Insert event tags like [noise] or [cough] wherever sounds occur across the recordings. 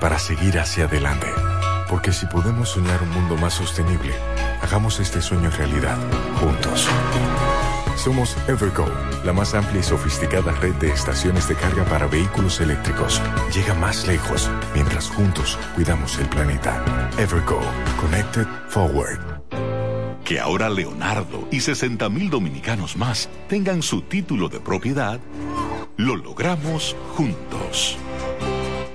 para seguir hacia adelante. Porque si podemos soñar un mundo más sostenible, hagamos este sueño realidad, juntos. Somos Evergo, la más amplia y sofisticada red de estaciones de carga para vehículos eléctricos. Llega más lejos mientras juntos cuidamos el planeta. Evergo, Connected Forward. Que ahora Leonardo y 60 mil dominicanos más tengan su título de propiedad, lo logramos juntos.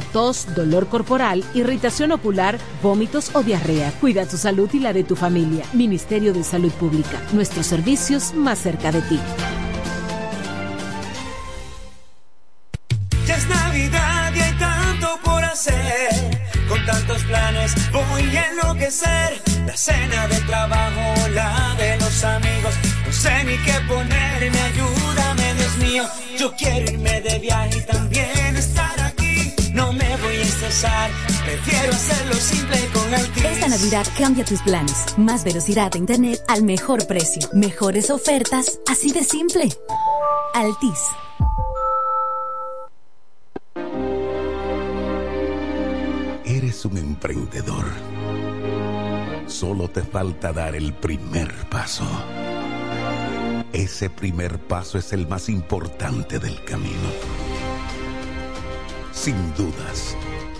tos, dolor corporal, irritación ocular, vómitos o diarrea. Cuida tu salud y la de tu familia. Ministerio de Salud Pública. Nuestros servicios más cerca de ti. Ya es Navidad y hay tanto por hacer. Con tantos planes voy a enloquecer. La cena del trabajo, la de los amigos. No sé ni qué ponerme, ayúdame, Dios mío. Yo quiero irme de viaje y también prefiero hacerlo simple con Altis. Esta Navidad cambia tus planes. Más velocidad de internet al mejor precio. Mejores ofertas, así de simple. Altis. Eres un emprendedor. Solo te falta dar el primer paso. Ese primer paso es el más importante del camino. Sin dudas,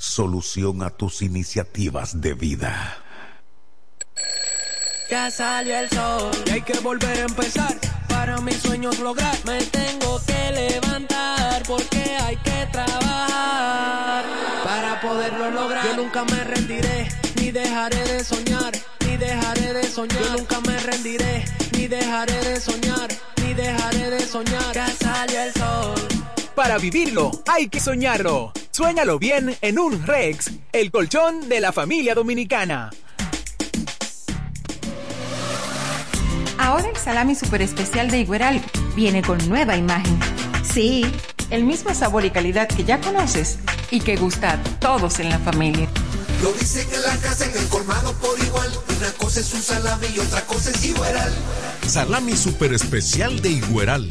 solución a tus iniciativas de vida. Ya salió el sol y hay que volver a empezar. Para mis sueños lograr, me tengo que levantar porque hay que trabajar para poderlo lograr. Yo nunca me rendiré, ni dejaré de soñar, ni dejaré de soñar. Yo nunca me rendiré, ni dejaré de soñar, ni dejaré de soñar. Ya salió el sol. Para vivirlo, hay que soñarlo. Suéñalo bien en un Rex, el colchón de la familia dominicana. Ahora el salami super especial de Igueral viene con nueva imagen. Sí, el mismo sabor y calidad que ya conoces y que gusta a todos en la familia. Lo dicen en la casa, en el colmado por igual. Una cosa es un salami y otra cosa es Igueral. Salami super especial de Igueral.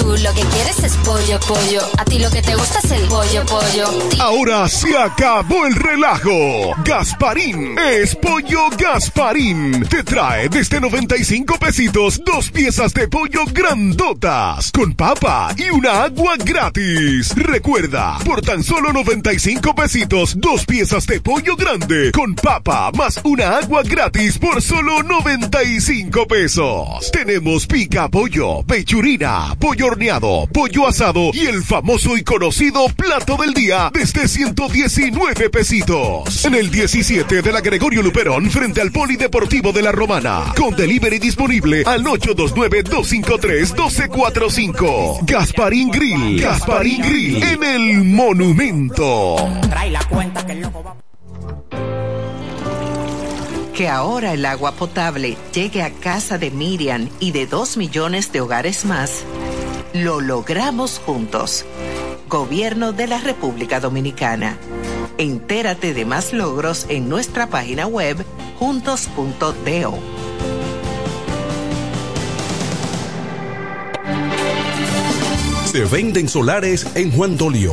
Tú lo que quieres es pollo, pollo. A ti lo que te gusta es el pollo, pollo. Ahora se acabó el relajo. Gasparín es pollo Gasparín. Te trae desde 95 pesitos dos piezas de pollo grandotas con papa y una agua gratis. Recuerda, por tan solo 95 pesitos dos piezas de pollo grande con papa más una agua gratis por solo 95 pesos. Tenemos pica pollo, pechurina pollo horneado, pollo asado y el famoso y conocido plato del día desde 119 pesitos. En el 17 de la Gregorio Luperón frente al Polideportivo de la Romana. Con delivery disponible al 829-253-1245. Gasparín Grill. Gasparín Grill en el Monumento. Trae la cuenta que el loco va que ahora el agua potable llegue a casa de Miriam y de dos millones de hogares más, lo logramos juntos. Gobierno de la República Dominicana. Entérate de más logros en nuestra página web juntos.do. Se venden solares en Juan Dolio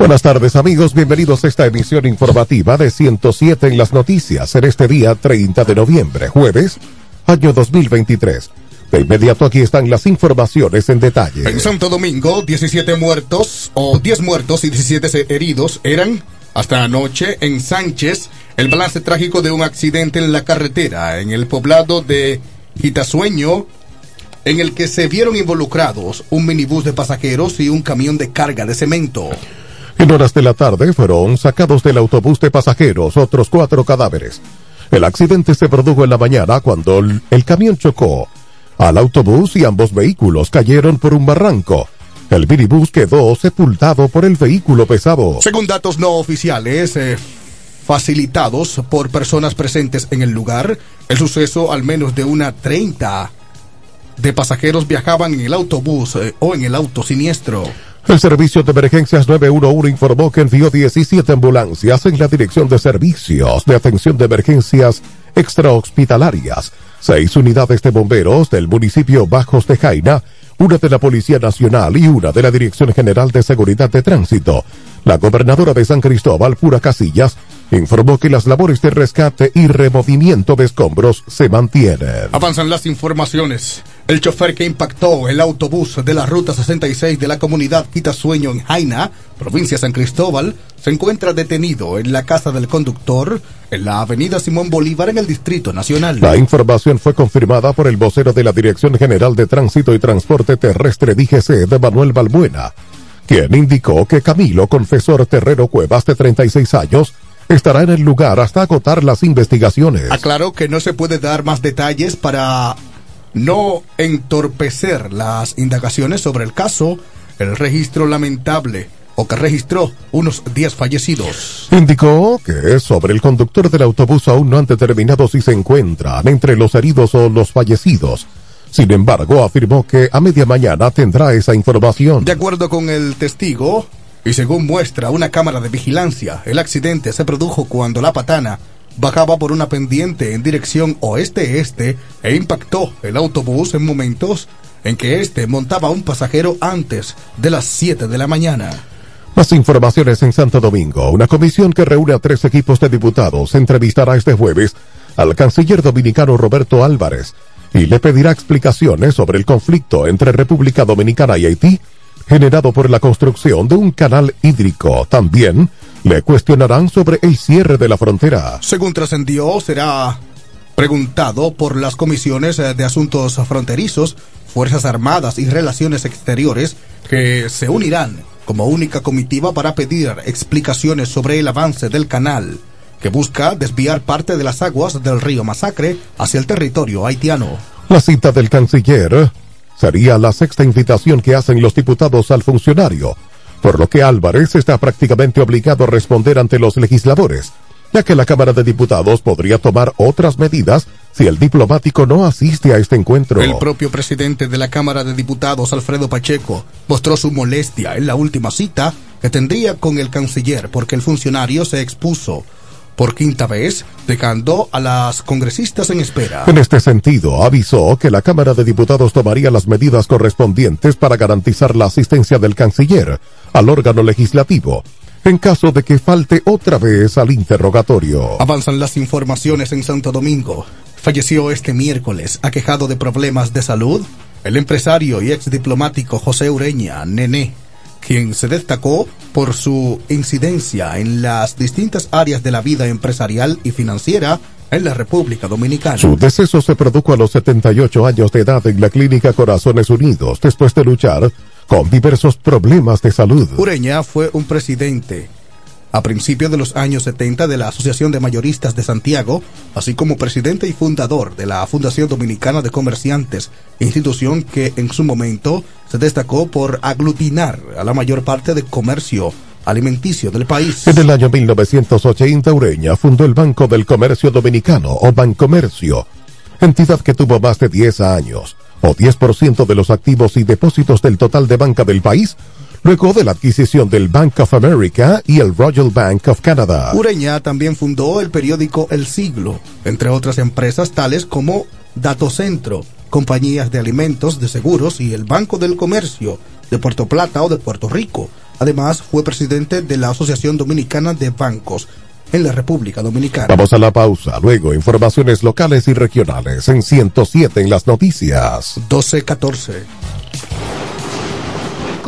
Buenas tardes amigos, bienvenidos a esta emisión informativa de 107 en las noticias en este día 30 de noviembre, jueves, año 2023. De inmediato aquí están las informaciones en detalle. En Santo Domingo, 17 muertos o 10 muertos y 17 heridos eran hasta anoche en Sánchez el balance trágico de un accidente en la carretera en el poblado de Gitasueño en el que se vieron involucrados un minibús de pasajeros y un camión de carga de cemento. En horas de la tarde fueron sacados del autobús de pasajeros otros cuatro cadáveres. El accidente se produjo en la mañana cuando el, camión chocó al autobús y ambos vehículos cayeron por un barranco. El minibús quedó sepultado por el vehículo pesado. Según datos no oficiales, eh, facilitados por personas presentes en el lugar, el suceso al menos de una 30 de pasajeros viajaban en el autobús eh, o en el auto siniestro. El Servicio de Emergencias 911 informó que envió 17 ambulancias en la Dirección de Servicios de Atención de Emergencias Extrahospitalarias, seis unidades de bomberos del municipio Bajos de Jaina, una de la Policía Nacional y una de la Dirección General de Seguridad de Tránsito. La gobernadora de San Cristóbal, Pura Casillas, informó que las labores de rescate y removimiento de escombros se mantienen. Avanzan las informaciones. El chofer que impactó el autobús de la ruta 66 de la comunidad Quitasueño en Jaina, provincia de San Cristóbal, se encuentra detenido en la casa del conductor en la avenida Simón Bolívar en el Distrito Nacional. La información fue confirmada por el vocero de la Dirección General de Tránsito y Transporte Terrestre DGC de Manuel Balbuena, quien indicó que Camilo Confesor Terrero Cuevas de 36 años estará en el lugar hasta agotar las investigaciones. Aclaró que no se puede dar más detalles para no entorpecer las indagaciones sobre el caso, el registro lamentable o que registró unos 10 fallecidos. Indicó que sobre el conductor del autobús aún no han determinado si se encuentran entre los heridos o los fallecidos. Sin embargo, afirmó que a media mañana tendrá esa información. De acuerdo con el testigo, y según muestra una cámara de vigilancia, el accidente se produjo cuando la patana bajaba por una pendiente en dirección oeste-este e impactó el autobús en momentos en que éste montaba un pasajero antes de las 7 de la mañana. Más informaciones en Santo Domingo. Una comisión que reúne a tres equipos de diputados entrevistará este jueves al canciller dominicano Roberto Álvarez y le pedirá explicaciones sobre el conflicto entre República Dominicana y Haití generado por la construcción de un canal hídrico. También le cuestionarán sobre el cierre de la frontera. Según trascendió, será preguntado por las comisiones eh, de asuntos fronterizos, Fuerzas Armadas y Relaciones Exteriores que se unirán como única comitiva para pedir explicaciones sobre el avance del canal que busca desviar parte de las aguas del río Masacre hacia el territorio haitiano. La cita del canciller sería la sexta invitación que hacen los diputados al funcionario, por lo que Álvarez está prácticamente obligado a responder ante los legisladores, ya que la Cámara de Diputados podría tomar otras medidas si el diplomático no asiste a este encuentro. El propio presidente de la Cámara de Diputados, Alfredo Pacheco, mostró su molestia en la última cita que tendría con el canciller porque el funcionario se expuso por quinta vez, dejando a las congresistas en espera. En este sentido, avisó que la Cámara de Diputados tomaría las medidas correspondientes para garantizar la asistencia del canciller al órgano legislativo en caso de que falte otra vez al interrogatorio. Avanzan las informaciones en Santo Domingo. Falleció este miércoles, aquejado de problemas de salud, el empresario y ex diplomático José Ureña, Nené quien se destacó por su incidencia en las distintas áreas de la vida empresarial y financiera en la República Dominicana. Su deceso se produjo a los 78 años de edad en la clínica Corazones Unidos, después de luchar con diversos problemas de salud. Ureña fue un presidente a principios de los años 70 de la Asociación de Mayoristas de Santiago, así como presidente y fundador de la Fundación Dominicana de Comerciantes, institución que en su momento se destacó por aglutinar a la mayor parte del comercio alimenticio del país. En el año 1980, Ureña fundó el Banco del Comercio Dominicano, o Bancomercio, entidad que tuvo más de 10 años, o 10% de los activos y depósitos del total de banca del país, luego de la adquisición del Bank of America y el Royal Bank of Canada. Ureña también fundó el periódico El Siglo, entre otras empresas tales como Datocentro, compañías de alimentos, de seguros y el Banco del Comercio de Puerto Plata o de Puerto Rico. Además, fue presidente de la Asociación Dominicana de Bancos en la República Dominicana. Vamos a la pausa, luego informaciones locales y regionales en 107 en las noticias. 12-14.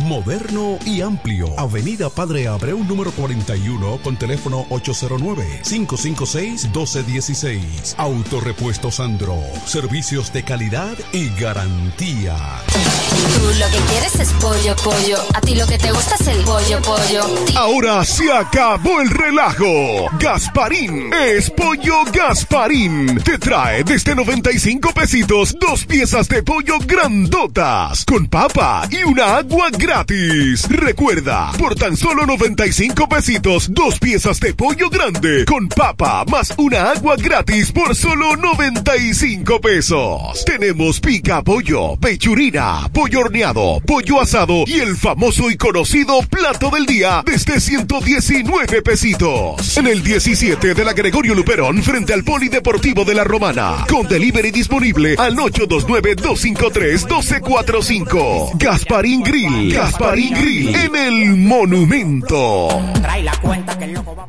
Moderno y amplio. Avenida Padre Abreu número 41 con teléfono 809-556-1216. Autorepuesto Sandro. Servicios de calidad y garantía. Tú lo que quieres es pollo, pollo. A ti lo que te gusta es el pollo, pollo. Ahora se acabó el relajo. Gasparín es pollo Gasparín. Te trae desde 95 pesitos dos piezas de pollo grandotas con papa y una agua gratis. Recuerda, por tan solo 95 pesitos dos piezas de pollo grande con papa más una agua gratis por solo 95 pesos. Tenemos pica pollo, pechurina, pollo horneado, pollo asado y el famoso y conocido plato del día desde 119 pesitos. En el 17 de la Gregorio Luperón frente al Polideportivo de la Romana. Con delivery disponible al 829-253-1245. Gasparín Grill. Gasparín Grill en el Monumento. Trae la cuenta que el loco va.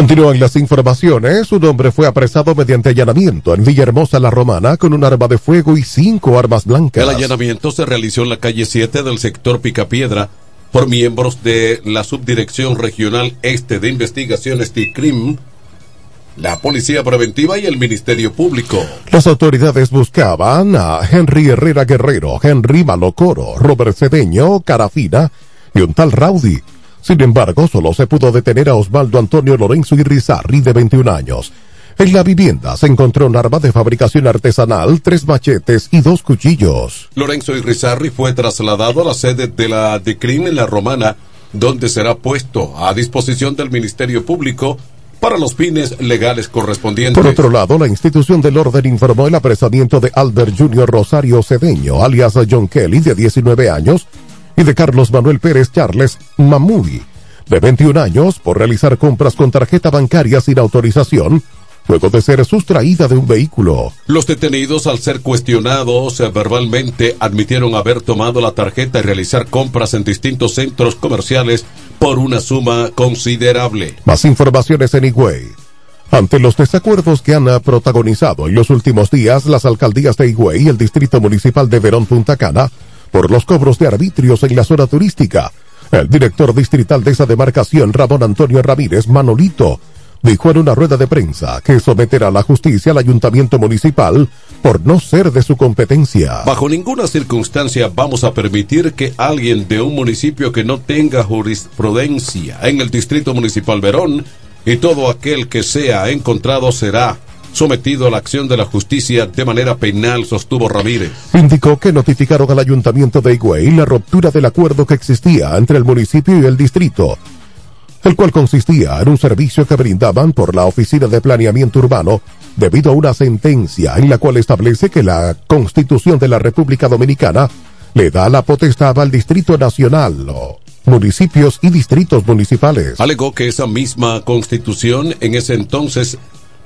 Continúan las informaciones. Un hombre fue apresado mediante allanamiento en Villahermosa, La Romana, con un arma de fuego y cinco armas blancas. El allanamiento se realizó en la calle 7 del sector Picapiedra por miembros de la Subdirección Regional Este de Investigaciones TICRIM, la Policía Preventiva y el Ministerio Público. Las autoridades buscaban a Henry Herrera Guerrero, Henry Malocoro, Robert Cedeño, Carafina y un tal Raudy. Sin embargo, solo se pudo detener a Osvaldo Antonio Lorenzo Irrizarri, de 21 años. En la vivienda se encontró un arma de fabricación artesanal, tres machetes y dos cuchillos. Lorenzo Irrizarri fue trasladado a la sede de la DECRIM en la Romana, donde será puesto a disposición del Ministerio Público para los fines legales correspondientes. Por otro lado, la institución del orden informó el apresamiento de Albert Junior Rosario Cedeño, alias John Kelly, de 19 años, y de Carlos Manuel Pérez Charles Mamuri, de 21 años, por realizar compras con tarjeta bancaria sin autorización, luego de ser sustraída de un vehículo. Los detenidos, al ser cuestionados verbalmente, admitieron haber tomado la tarjeta y realizar compras en distintos centros comerciales por una suma considerable. Más informaciones en Higüey. Ante los desacuerdos que han protagonizado en los últimos días las alcaldías de Higüey y el Distrito Municipal de Verón Punta Cana, por los cobros de arbitrios en la zona turística. El director distrital de esa demarcación, Ramón Antonio Ramírez Manolito, dijo en una rueda de prensa que someterá a la justicia al ayuntamiento municipal por no ser de su competencia. Bajo ninguna circunstancia vamos a permitir que alguien de un municipio que no tenga jurisprudencia en el distrito municipal Verón y todo aquel que sea encontrado será sometido a la acción de la justicia de manera penal, sostuvo Ramírez. Indicó que notificaron al ayuntamiento de Higüey la ruptura del acuerdo que existía entre el municipio y el distrito, el cual consistía en un servicio que brindaban por la Oficina de Planeamiento Urbano debido a una sentencia en la cual establece que la Constitución de la República Dominicana le da la potestad al Distrito Nacional, o municipios y distritos municipales. Alegó que esa misma constitución en ese entonces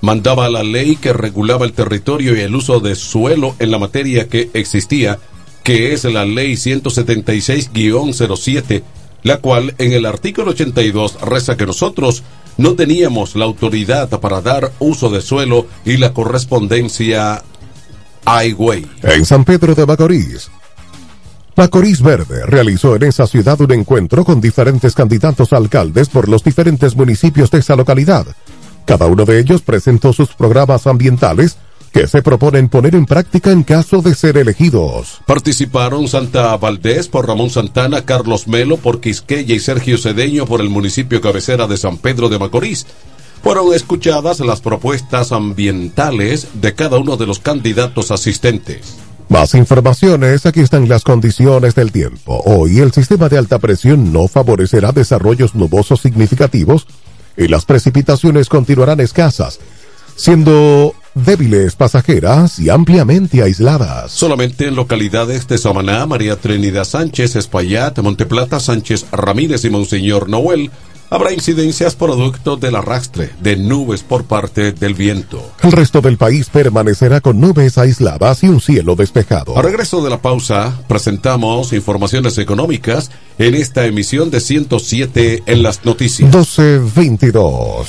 mandaba la ley que regulaba el territorio y el uso de suelo en la materia que existía, que es la ley 176-07, la cual en el artículo 82 reza que nosotros no teníamos la autoridad para dar uso de suelo y la correspondencia highway. En San Pedro de Macorís, Macorís Verde realizó en esa ciudad un encuentro con diferentes candidatos a alcaldes por los diferentes municipios de esa localidad. Cada uno de ellos presentó sus programas ambientales que se proponen poner en práctica en caso de ser elegidos. Participaron Santa Valdés por Ramón Santana, Carlos Melo por Quisqueya y Sergio Cedeño por el municipio cabecera de San Pedro de Macorís. Fueron escuchadas las propuestas ambientales de cada uno de los candidatos asistentes. Más informaciones, aquí están las condiciones del tiempo. Hoy el sistema de alta presión no favorecerá desarrollos nubosos significativos y las precipitaciones continuarán escasas, siendo débiles pasajeras y ampliamente aisladas. Solamente en localidades de Samaná, María Trinidad Sánchez, Espaillat, Monteplata, Sánchez Ramírez y Monseñor Noel habrá incidencias producto del arrastre de nubes por parte del viento. El resto del país permanecerá con nubes aisladas y un cielo despejado. A regreso de la pausa, presentamos informaciones económicas en esta emisión de 107 en las noticias. 1222.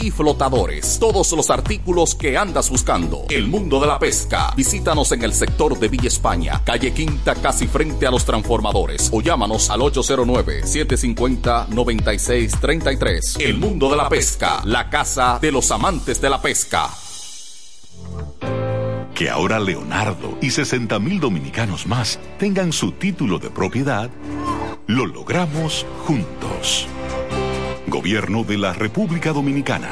y flotadores. Todos los artículos que andas buscando. El mundo de la pesca. Visítanos en el sector de Villa España, calle Quinta, casi frente a los transformadores. O llámanos al 809-750-9633. El mundo de la pesca. La casa de los amantes de la pesca. Que ahora Leonardo y 60 mil dominicanos más tengan su título de propiedad, lo logramos juntos. Gobierno de la República Dominicana.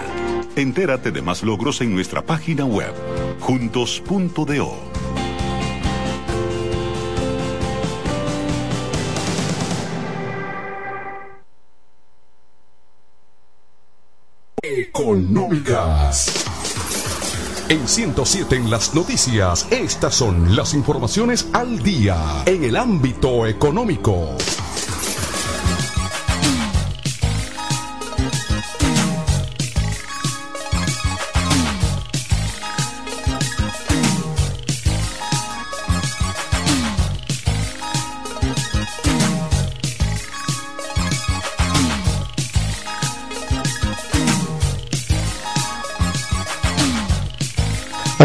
Entérate de más logros en nuestra página web, juntos.do. Económicas. En 107 en las noticias, estas son las informaciones al día en el ámbito económico.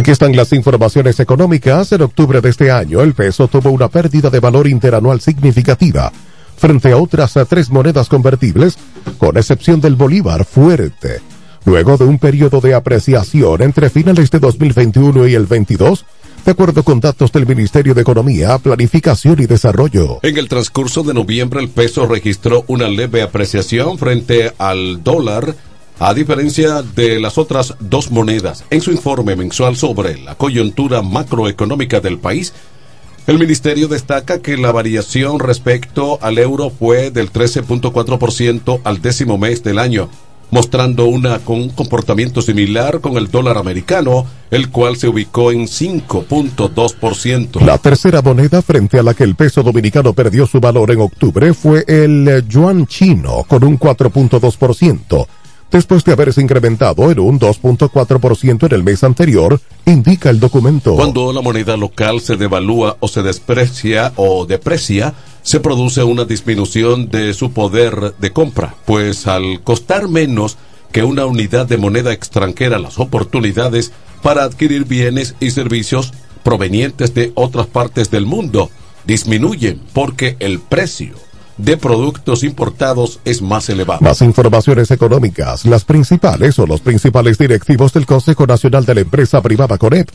Aquí están las informaciones económicas. En octubre de este año, el peso tuvo una pérdida de valor interanual significativa frente a otras tres monedas convertibles, con excepción del bolívar fuerte. Luego de un periodo de apreciación entre finales de 2021 y el 22, de acuerdo con datos del Ministerio de Economía, Planificación y Desarrollo. En el transcurso de noviembre el peso registró una leve apreciación frente al dólar, a diferencia de las otras dos monedas. En su informe mensual sobre la coyuntura macroeconómica del país, el ministerio destaca que la variación respecto al euro fue del 13.4% al décimo mes del año, mostrando una, con un comportamiento similar con el dólar americano, el cual se ubicó en 5.2%. La tercera moneda frente a la que el peso dominicano perdió su valor en octubre fue el yuan chino, con un 4.2% después de haberse incrementado en un 2.4% en el mes anterior, indica el documento. Cuando la moneda local se devalúa o se desprecia o deprecia, se produce una disminución de su poder de compra, pues al costar menos que una unidad de moneda extranjera las oportunidades para adquirir bienes y servicios provenientes de otras partes del mundo disminuyen porque el precio de productos importados es más elevado. Más informaciones económicas. Las principales o los principales directivos del Consejo Nacional de la Empresa Privada CONEP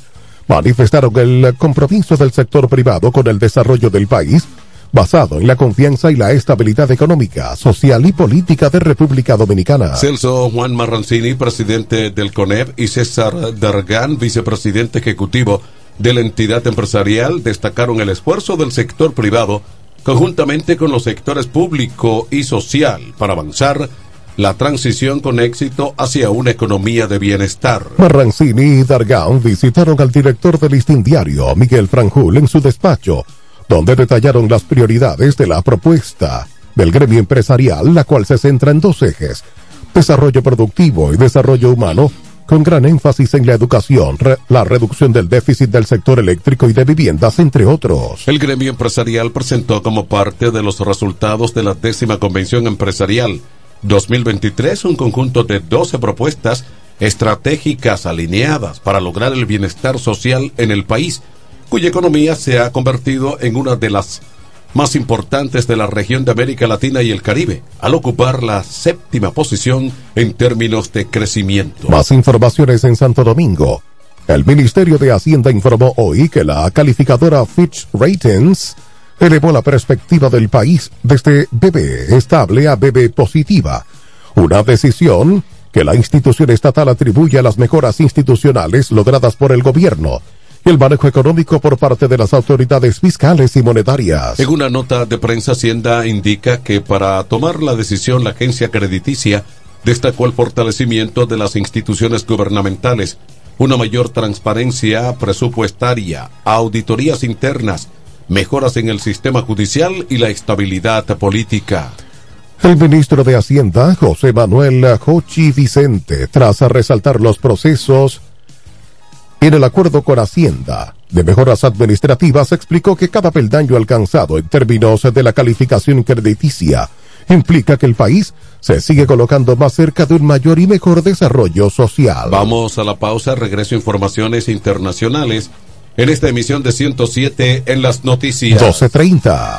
manifestaron el compromiso del sector privado con el desarrollo del país basado en la confianza y la estabilidad económica, social y política de República Dominicana. Celso Juan Marrancini, presidente del CONEP, y César Dargan, vicepresidente ejecutivo de la entidad empresarial, destacaron el esfuerzo del sector privado conjuntamente con los sectores público y social para avanzar la transición con éxito hacia una economía de bienestar. Marrancini y Dargan visitaron al director del listín diario, Miguel Franjul, en su despacho, donde detallaron las prioridades de la propuesta del gremio empresarial, la cual se centra en dos ejes, desarrollo productivo y desarrollo humano, con gran énfasis en la educación, la reducción del déficit del sector eléctrico y de viviendas, entre otros. El gremio empresarial presentó como parte de los resultados de la décima convención empresarial 2023 un conjunto de 12 propuestas estratégicas alineadas para lograr el bienestar social en el país, cuya economía se ha convertido en una de las más importantes de la región de América Latina y el Caribe, al ocupar la séptima posición en términos de crecimiento. Más informaciones en Santo Domingo. El Ministerio de Hacienda informó hoy que la calificadora Fitch Ratings elevó la perspectiva del país desde BB estable a BB positiva, una decisión que la institución estatal atribuye a las mejoras institucionales logradas por el gobierno el manejo económico por parte de las autoridades fiscales y monetarias. En una nota de prensa, Hacienda indica que para tomar la decisión la agencia crediticia destacó el fortalecimiento de las instituciones gubernamentales, una mayor transparencia presupuestaria, auditorías internas, mejoras en el sistema judicial y la estabilidad política. El ministro de Hacienda, José Manuel Jochi Vicente, tras resaltar los procesos en el acuerdo con Hacienda de mejoras administrativas explicó que cada peldaño alcanzado en términos de la calificación crediticia implica que el país se sigue colocando más cerca de un mayor y mejor desarrollo social. Vamos a la pausa, regreso a informaciones internacionales en esta emisión de 107 en las noticias. 1230.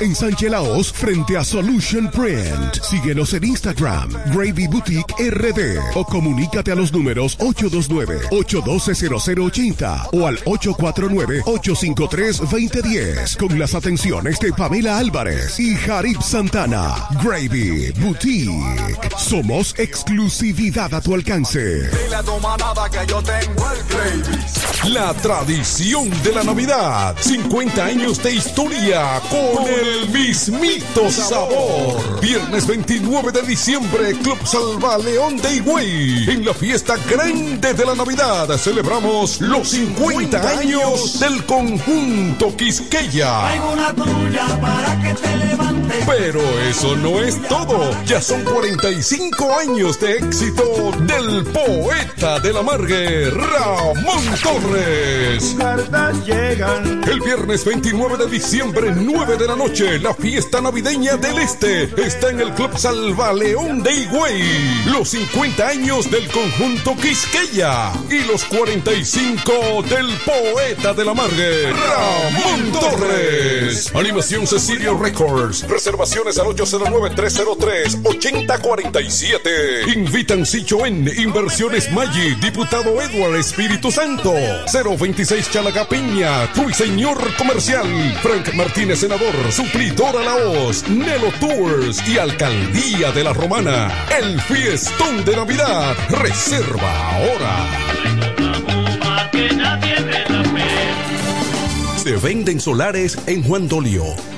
en Sánchez Laos frente a Solution Print. Síguenos en Instagram, Gravy Boutique RD o comunícate a los números 829-812-0080 o al 849-853-2010 con las atenciones de Pamela Álvarez y Jarib Santana. Gravy Boutique. Somos exclusividad a tu alcance. La tradición de la Navidad. 50 años de historia con el mismito sabor. Viernes 29 de diciembre, Club Salva León de Higüey. En la fiesta grande de la Navidad celebramos los 50 años del conjunto Quisqueya. una tuya para que te levantes. Pero eso no es todo. Ya son 45 años de éxito del poeta de la Margue, Ramón Torres. llegan. El viernes 29 de diciembre, 9 de la noche, la fiesta navideña del Este está en el Club Salva León de Higüey. Los 50 años del conjunto Quisqueya y los 45 del poeta de la Margue, Ramón Torres. Animación Cecilio Records. Reservaciones al 809-303-8047. Invitan Sichoen, Inversiones Maggi, Diputado Edward Espíritu Santo. 026 Chalaga Peña, Ruiseñor Comercial. Frank Martínez, senador, suplidora La Hoz, Nelo Tours y Alcaldía de la Romana. El fiestón de Navidad. Reserva ahora. Se venden solares en Juan Dolio,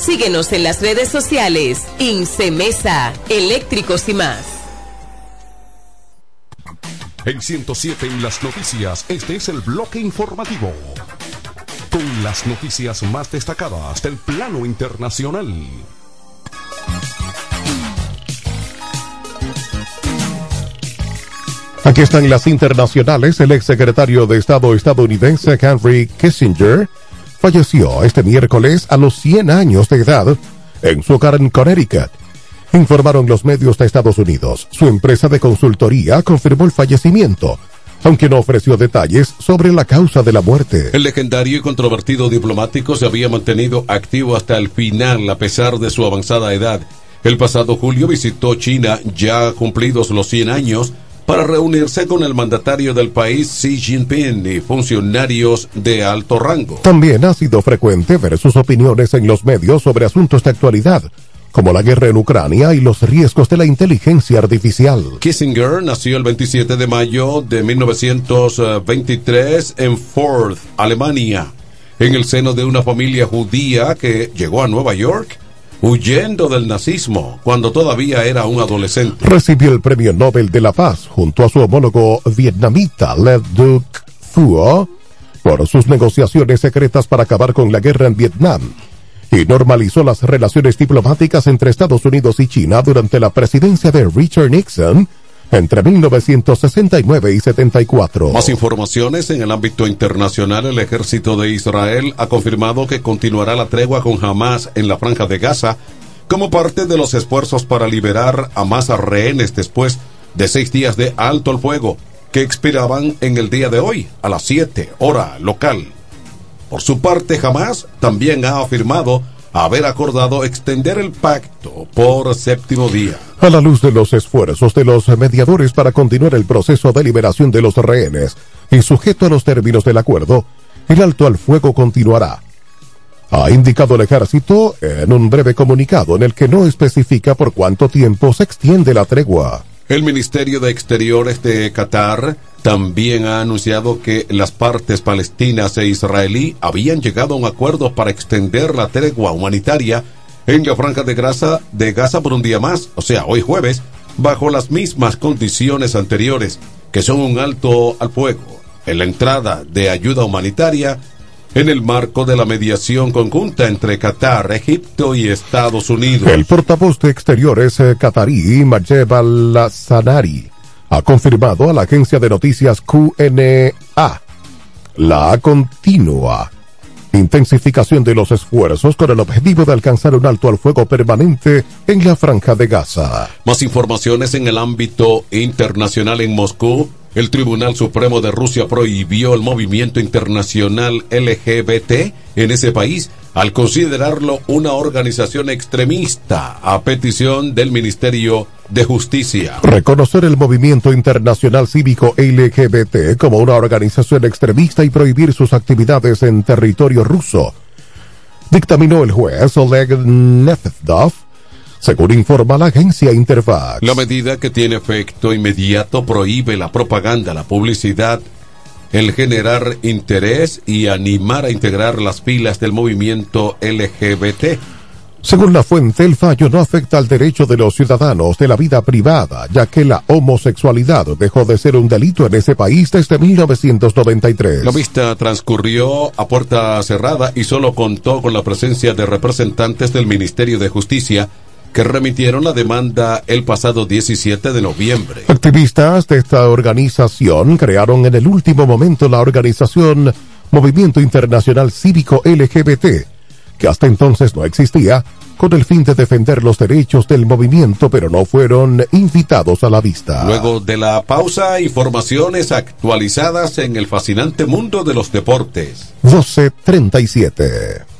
Síguenos en las redes sociales. Incemesa, eléctricos y más. En 107 en las noticias, este es el bloque informativo. Con las noticias más destacadas del plano internacional. Aquí están las internacionales. El ex secretario de Estado estadounidense Henry Kissinger falleció este miércoles a los 100 años de edad en su hogar en Connecticut. Informaron los medios de Estados Unidos. Su empresa de consultoría confirmó el fallecimiento, aunque no ofreció detalles sobre la causa de la muerte. El legendario y controvertido diplomático se había mantenido activo hasta el final a pesar de su avanzada edad. El pasado julio visitó China, ya cumplidos los 100 años, para reunirse con el mandatario del país Xi Jinping y funcionarios de alto rango. También ha sido frecuente ver sus opiniones en los medios sobre asuntos de actualidad, como la guerra en Ucrania y los riesgos de la inteligencia artificial. Kissinger nació el 27 de mayo de 1923 en Ford, Alemania, en el seno de una familia judía que llegó a Nueva York huyendo del nazismo cuando todavía era un adolescente. Recibió el Premio Nobel de la Paz junto a su homólogo vietnamita Le Duc Thuo por sus negociaciones secretas para acabar con la guerra en Vietnam y normalizó las relaciones diplomáticas entre Estados Unidos y China durante la presidencia de Richard Nixon entre 1969 y 74. Más informaciones en el ámbito internacional. El ejército de Israel ha confirmado que continuará la tregua con Hamas en la franja de Gaza como parte de los esfuerzos para liberar a más rehenes después de seis días de alto el fuego que expiraban en el día de hoy a las 7 hora local. Por su parte, Hamas también ha afirmado haber acordado extender el pacto por séptimo día. A la luz de los esfuerzos de los mediadores para continuar el proceso de liberación de los rehenes y sujeto a los términos del acuerdo, el alto al fuego continuará. Ha indicado el ejército en un breve comunicado en el que no especifica por cuánto tiempo se extiende la tregua. El Ministerio de Exteriores de Qatar también ha anunciado que las partes palestinas e israelí habían llegado a un acuerdo para extender la tregua humanitaria en la franja de Gaza, por un día más, o sea, hoy jueves, bajo las mismas condiciones anteriores, que son un alto al fuego en la entrada de ayuda humanitaria en el marco de la mediación conjunta entre Qatar, Egipto y Estados Unidos. El portavoz de Exteriores eh, qatarí, Majeb al-Sanari, ha confirmado a la agencia de noticias QNA la continua intensificación de los esfuerzos con el objetivo de alcanzar un alto al fuego permanente en la franja de Gaza. Más informaciones en el ámbito internacional en Moscú. El Tribunal Supremo de Rusia prohibió el movimiento internacional LGBT en ese país al considerarlo una organización extremista a petición del Ministerio de Justicia. Reconocer el movimiento internacional cívico LGBT como una organización extremista y prohibir sus actividades en territorio ruso, dictaminó el juez Oleg Nefedov según informa la agencia Interfax. La medida que tiene efecto inmediato prohíbe la propaganda, la publicidad, el generar interés y animar a integrar las filas del movimiento LGBT. Según la fuente, el fallo no afecta al derecho de los ciudadanos de la vida privada, ya que la homosexualidad dejó de ser un delito en ese país desde 1993. La vista transcurrió a puerta cerrada y solo contó con la presencia de representantes del Ministerio de Justicia que remitieron la demanda el pasado 17 de noviembre. Activistas de esta organización crearon en el último momento la organización Movimiento Internacional Cívico LGBT, que hasta entonces no existía, con el fin de defender los derechos del movimiento, pero no fueron invitados a la vista. Luego de la pausa, informaciones actualizadas en el fascinante mundo de los deportes. 1237.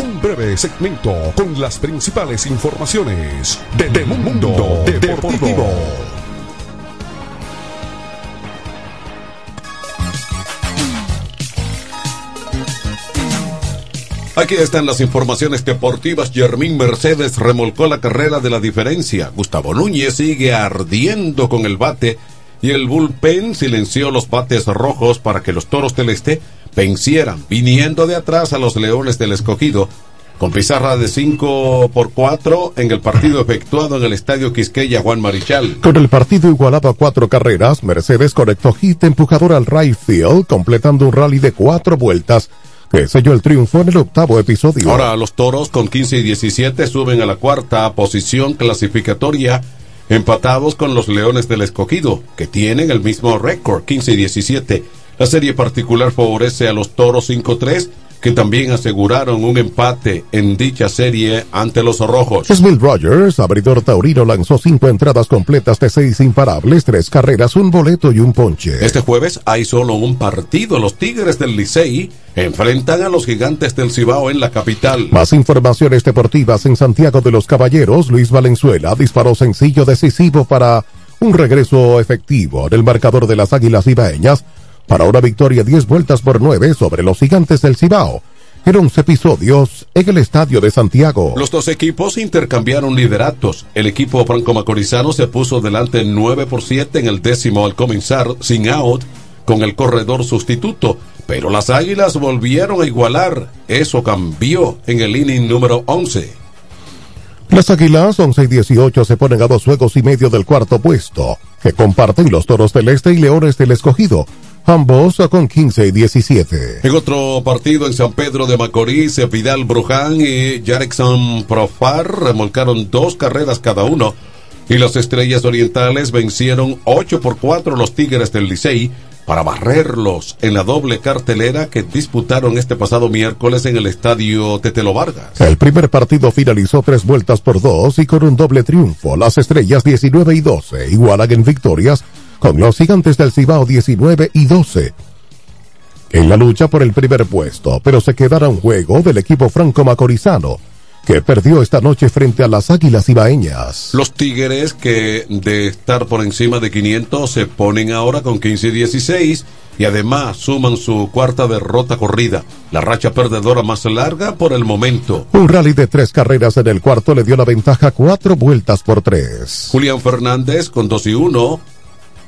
breve segmento con las principales informaciones de, de Mundo Deportivo. Aquí están las informaciones deportivas. Jermín Mercedes remolcó la carrera de la diferencia. Gustavo Núñez sigue ardiendo con el bate y el bullpen silenció los bates rojos para que los toros del este vencieran, viniendo de atrás a los leones del escogido, con pizarra de 5 por 4 en el partido [laughs] efectuado en el estadio Quisqueya Juan Marichal. Con el partido igualado a cuatro carreras, Mercedes conectó hit empujador al right field, completando un rally de cuatro vueltas que selló el triunfo en el octavo episodio. Ahora los toros con 15 y 17 suben a la cuarta posición clasificatoria empatados con los Leones del Escogido, que tienen el mismo récord, 15 y 17. La serie particular favorece a los Toros 5-3, que también aseguraron un empate en dicha serie ante los Rojos. Smil Rogers, abridor taurino, lanzó cinco entradas completas de seis imparables, tres carreras, un boleto y un ponche. Este jueves hay solo un partido. Los Tigres del Licey enfrentan a los Gigantes del Cibao en la capital. Más informaciones deportivas en Santiago de los Caballeros. Luis Valenzuela disparó sencillo decisivo para un regreso efectivo en el marcador de las Águilas Ibaeñas para una victoria 10 vueltas por 9 sobre los gigantes del Cibao. En 11 episodios en el Estadio de Santiago. Los dos equipos intercambiaron lideratos. El equipo franco-macorizano se puso delante 9 por 7 en el décimo al comenzar, sin out, con el corredor sustituto. Pero las Águilas volvieron a igualar. Eso cambió en el inning número 11. Las Águilas 11 y 18 se ponen a dos juegos y medio del cuarto puesto, que comparten los Toros del Este y Leones del Escogido, ambos con 15 y 17. En otro partido en San Pedro de Macorís, Vidal Bruján y Jackson Profar remolcaron dos carreras cada uno y las Estrellas Orientales vencieron 8 por 4 los Tigres del Licey para barrerlos en la doble cartelera que disputaron este pasado miércoles en el estadio Tetelo Vargas. El primer partido finalizó tres vueltas por dos y con un doble triunfo. Las estrellas 19 y 12 igualan en victorias con los gigantes del Cibao 19 y 12. En la lucha por el primer puesto, pero se quedará un juego del equipo franco-macorizano que perdió esta noche frente a las Águilas Ibaeñas. Los Tigres que de estar por encima de 500 se ponen ahora con 15 y 16 y además suman su cuarta derrota corrida, la racha perdedora más larga por el momento. Un rally de tres carreras en el cuarto le dio la ventaja cuatro vueltas por tres. Julián Fernández con 2 y 1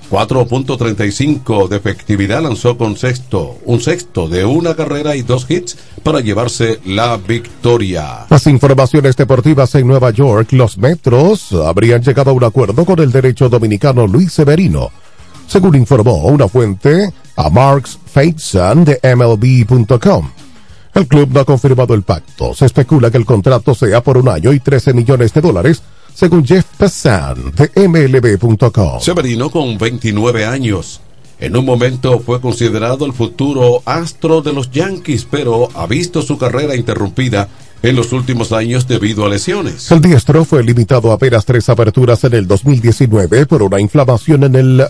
4.35 de efectividad lanzó con sexto, un sexto de una carrera y dos hits para llevarse la victoria. Las informaciones deportivas en Nueva York, los Metros habrían llegado a un acuerdo con el derecho dominicano Luis Severino, según informó una fuente a Marks Fateson de MLB.com. El club no ha confirmado el pacto. Se especula que el contrato sea por un año y 13 millones de dólares según Jeff Passan de MLB.com. Severino con 29 años. En un momento fue considerado el futuro astro de los Yankees, pero ha visto su carrera interrumpida en los últimos años debido a lesiones. El diestro fue limitado a apenas tres aperturas en el 2019 por una inflamación en el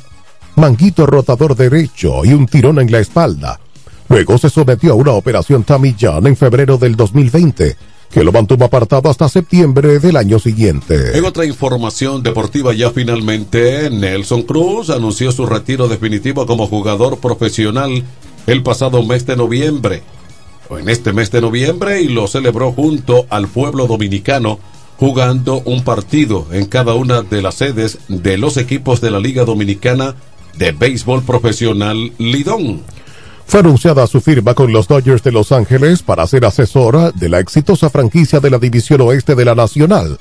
manguito rotador derecho y un tirón en la espalda. Luego se sometió a una operación Tommy John en febrero del 2020 que lo mantuvo apartado hasta septiembre del año siguiente. En otra información deportiva ya finalmente, Nelson Cruz anunció su retiro definitivo como jugador profesional el pasado mes de noviembre. O en este mes de noviembre y lo celebró junto al pueblo dominicano jugando un partido en cada una de las sedes de los equipos de la Liga Dominicana de Béisbol Profesional Lidón fue anunciada su firma con los Dodgers de Los Ángeles para ser asesora de la exitosa franquicia de la División Oeste de la Nacional.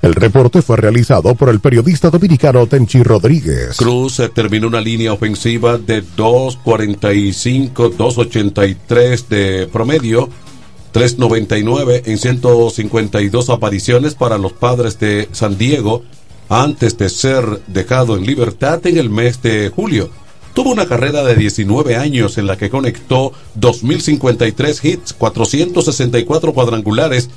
El reporte fue realizado por el periodista dominicano Tenchi Rodríguez. Cruz terminó una línea ofensiva de 2.45-2.83 de promedio, 3.99 en 152 apariciones para los padres de San Diego antes de ser dejado en libertad en el mes de julio. Tuvo una carrera de 19 años en la que conectó 2.053 hits, 464 cuadrangulares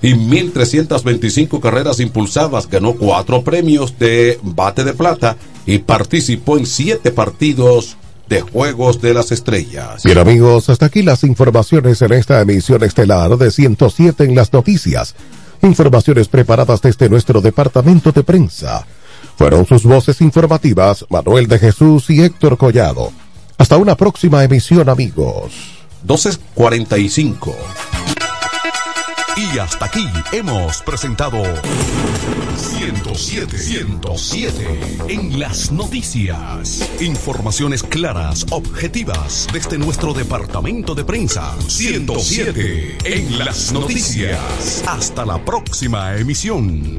y 1.325 carreras impulsadas. Ganó cuatro premios de bate de plata y participó en siete partidos de Juegos de las Estrellas. Bien amigos, hasta aquí las informaciones en esta emisión estelar de 107 en las noticias. Informaciones preparadas desde nuestro departamento de prensa. Fueron sus voces informativas Manuel de Jesús y Héctor Collado. Hasta una próxima emisión, amigos. 12.45. Y hasta aquí hemos presentado 107, 107 en las noticias. Informaciones claras, objetivas desde nuestro departamento de prensa. 107 en las noticias. Hasta la próxima emisión.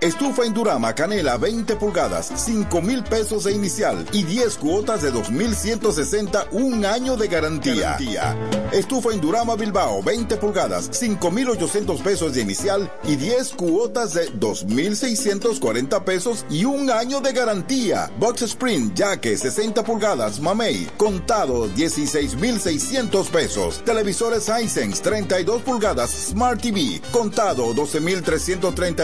Estufa Indurama Canela 20 pulgadas, 5 mil pesos de inicial y 10 cuotas de 2,160, un año de garantía. Estufa Indurama Bilbao 20 pulgadas, 5 mil 800 pesos de inicial y 10 cuotas de 2,640 pesos y un año de garantía. Box Spring Jaque 60 pulgadas, Mamey, contado 16,600 pesos. Televisores Hisense 32 pulgadas, Smart TV, contado 12,330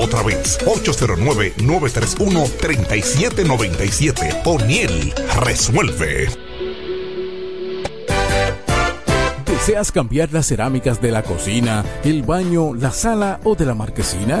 otra vez. 809-931-3797. O'Neill resuelve. ¿Deseas cambiar las cerámicas de la cocina, el baño, la sala o de la marquesina?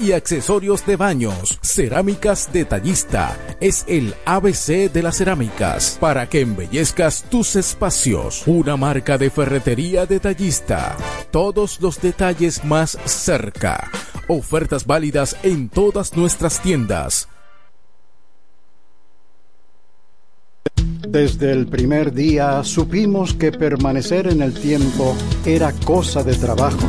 y accesorios de baños. Cerámica Detallista es el ABC de las cerámicas para que embellezcas tus espacios. Una marca de ferretería detallista. Todos los detalles más cerca. Ofertas válidas en todas nuestras tiendas. Desde el primer día supimos que permanecer en el tiempo era cosa de trabajo.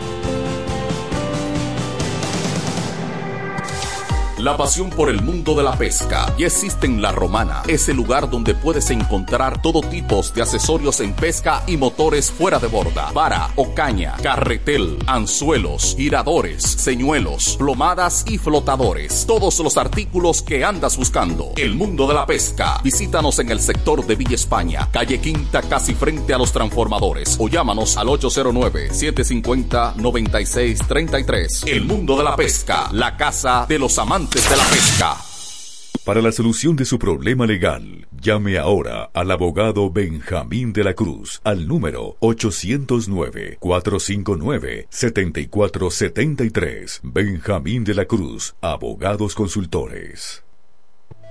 La pasión por el mundo de la pesca ya existe en La Romana. Es el lugar donde puedes encontrar todo tipo de accesorios en pesca y motores fuera de borda. Vara o caña, carretel, anzuelos, giradores, señuelos, plomadas y flotadores. Todos los artículos que andas buscando. El mundo de la pesca. Visítanos en el sector de Villa España, calle Quinta, casi frente a los transformadores. O llámanos al 809-750-9633. El mundo de la pesca. La casa de los amantes de la pesca. Para la solución de su problema legal, llame ahora al abogado Benjamín de la Cruz al número 809-459-7473. Benjamín de la Cruz, abogados consultores.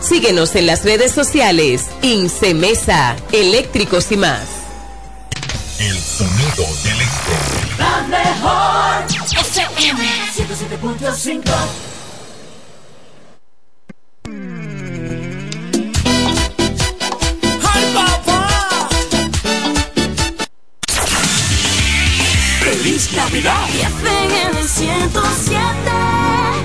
Síguenos en las redes sociales. Incemesa, eléctricos y más. El sonido del este. La mejor FM 107.5 ¡Ay, papá! ¡Feliz Navidad! FM 107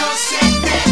inocente.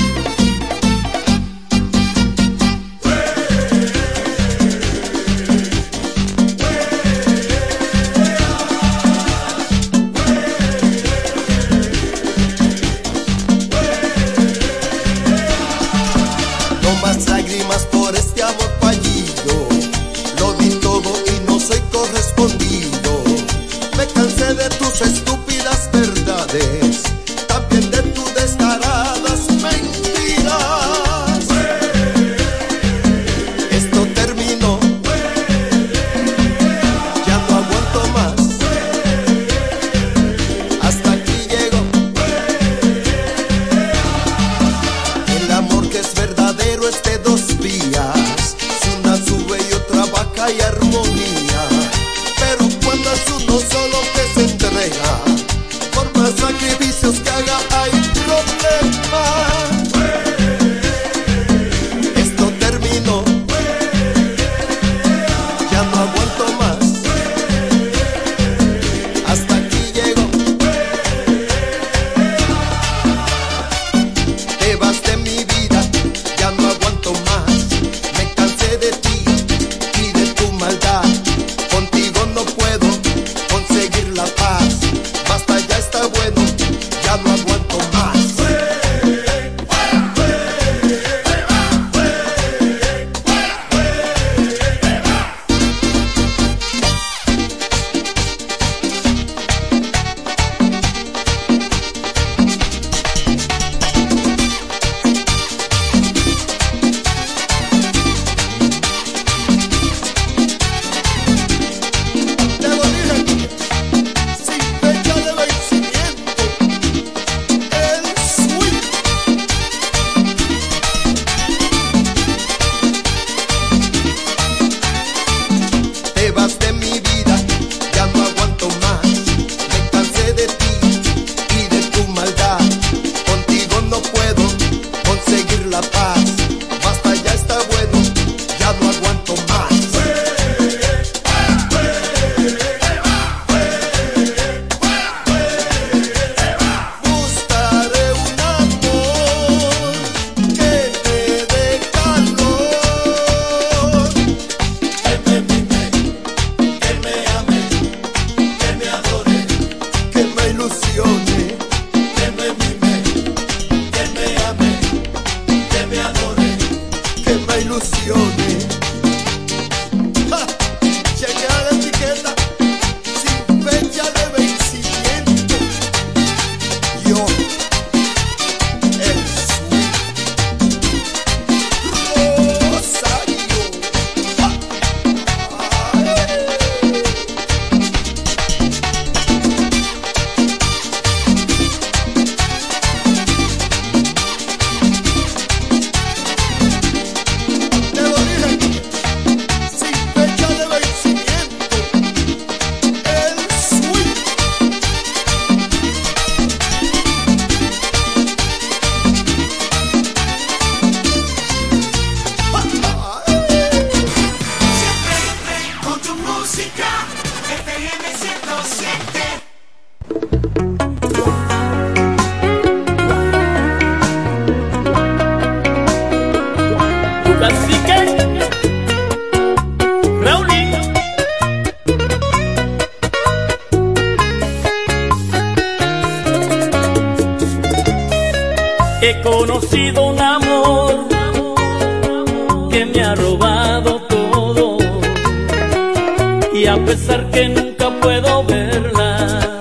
y a pesar que nunca puedo verla,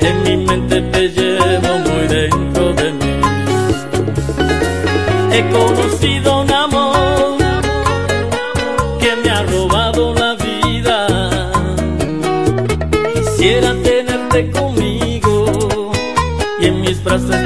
en mi mente te llevo muy dentro de mí. He conocido un amor que me ha robado la vida. Quisiera tenerte conmigo y en mis brazos.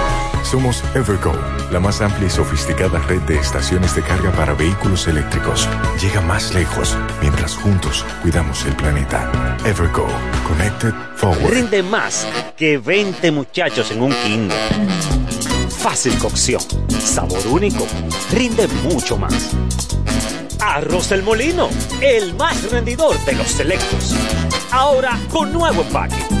Somos Evergo, la más amplia y sofisticada red de estaciones de carga para vehículos eléctricos. Llega más lejos mientras juntos cuidamos el planeta. Evergo, Connected Forward. Rinde más que 20 muchachos en un kinder. Fácil cocción, sabor único, rinde mucho más. Arroz del Molino, el más rendidor de los selectos. Ahora con nuevo empaque.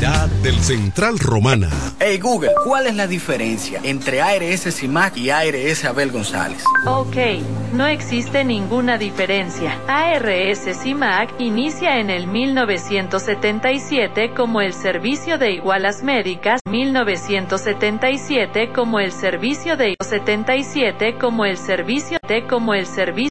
Calidad del Central Romana. Hey Google, ¿cuál es la diferencia entre ARS CIMAC y ARS Abel González? Ok, no existe ninguna diferencia. ARS CIMAC inicia en el 1977 como el Servicio de Igualas Médicas, 1977 como el Servicio de 77 como el Servicio de como el Servicio